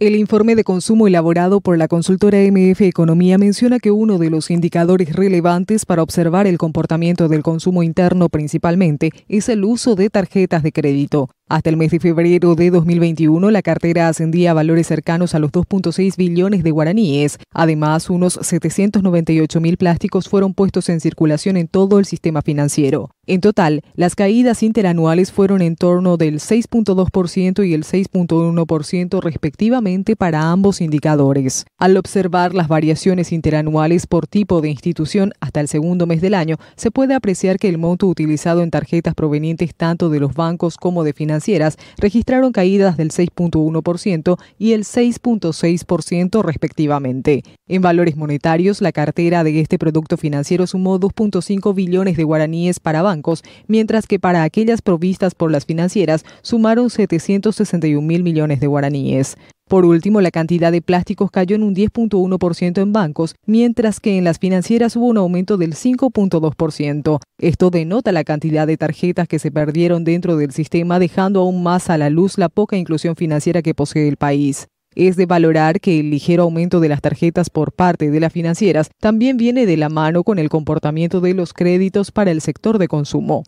El informe de consumo elaborado por la consultora MF Economía menciona que uno de los indicadores relevantes para observar el comportamiento del consumo interno principalmente es el uso de tarjetas de crédito. Hasta el mes de febrero de 2021, la cartera ascendía a valores cercanos a los 2.6 billones de guaraníes. Además, unos 798 mil plásticos fueron puestos en circulación en todo el sistema financiero. En total, las caídas interanuales fueron en torno del 6.2% y el 6.1% respectivamente para ambos indicadores. Al observar las variaciones interanuales por tipo de institución hasta el segundo mes del año, se puede apreciar que el monto utilizado en tarjetas provenientes tanto de los bancos como de financieras registraron caídas del 6.1% y el 6.6% respectivamente. En valores monetarios, la cartera de este producto financiero sumó 2.5 billones de guaraníes para bancos mientras que para aquellas provistas por las financieras sumaron 761 mil millones de guaraníes. Por último, la cantidad de plásticos cayó en un 10.1% en bancos, mientras que en las financieras hubo un aumento del 5.2%. Esto denota la cantidad de tarjetas que se perdieron dentro del sistema, dejando aún más a la luz la poca inclusión financiera que posee el país. Es de valorar que el ligero aumento de las tarjetas por parte de las financieras también viene de la mano con el comportamiento de los créditos para el sector de consumo.